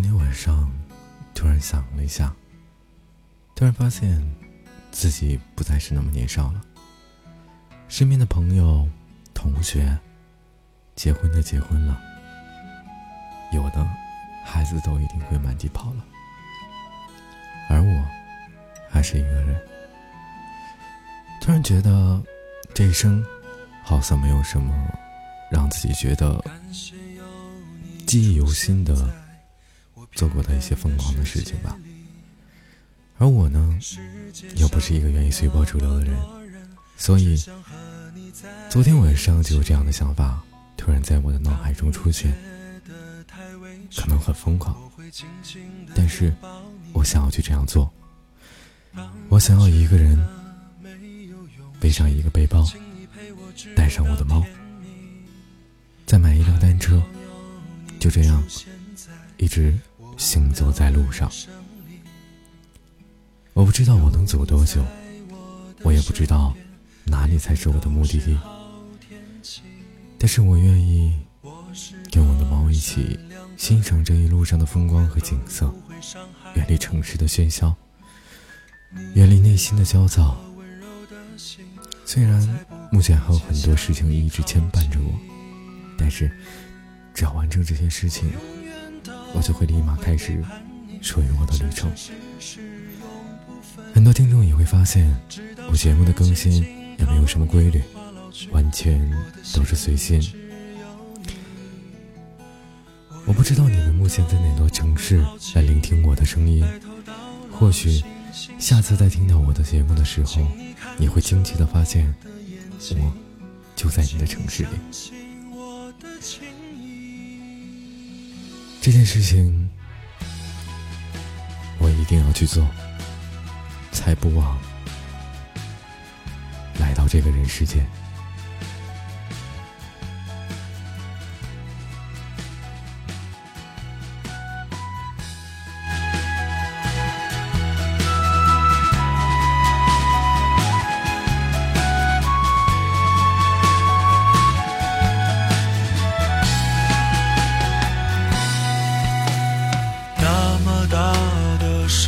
今天晚上，突然想了一下，突然发现自己不再是那么年少了。身边的朋友、同学，结婚的结婚了，有的孩子都一定会满地跑了，而我还是一个人。突然觉得，这一生好像没有什么让自己觉得记忆犹新的。做过的一些疯狂的事情吧，而我呢，又不是一个愿意随波逐流的人，所以昨天晚上就有这样的想法突然在我的脑海中出现，可能很疯狂，但是我想要去这样做，我想要一个人背上一个背包，带上我的猫，再买一辆单车，就这样一直。行走在路上，我不知道我能走多久，我也不知道哪里才是我的目的地。但是我愿意跟我的猫一起欣赏这一路上的风光和景色，远离城市的喧嚣，远离内心的焦躁。虽然目前还有很多事情一直牵绊着我，但是只要完成这些事情。我就会立马开始属于我的旅程。很多听众也会发现，我节目的更新也没有什么规律，完全都是随心。我不知道你们目前在哪座城市来聆听我的声音，或许下次再听到我的节目的时候，你会惊奇的发现，我就在你的城市里。这件事情，我一定要去做，才不枉来到这个人世间。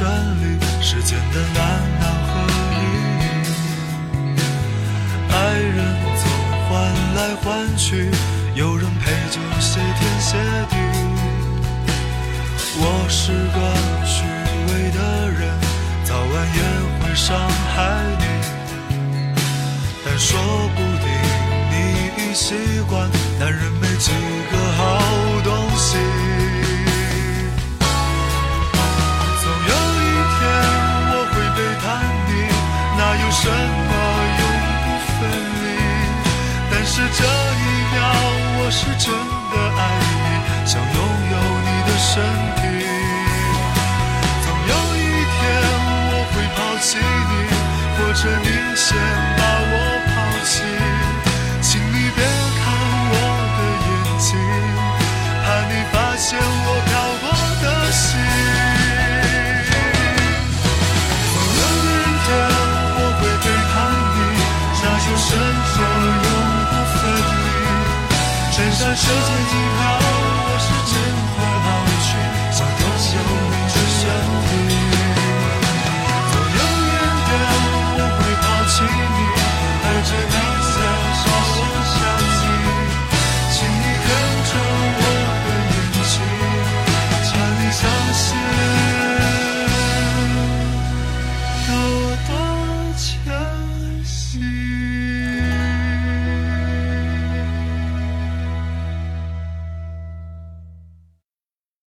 真理，世间的难难和易，爱人总换来换去，有人陪就谢天谢地。我是个虚伪的人，早晚也会伤害你，但说不定你已习惯，是真的爱你，想拥有你的身体。总有一天我会抛弃你，或者你先世界尽头。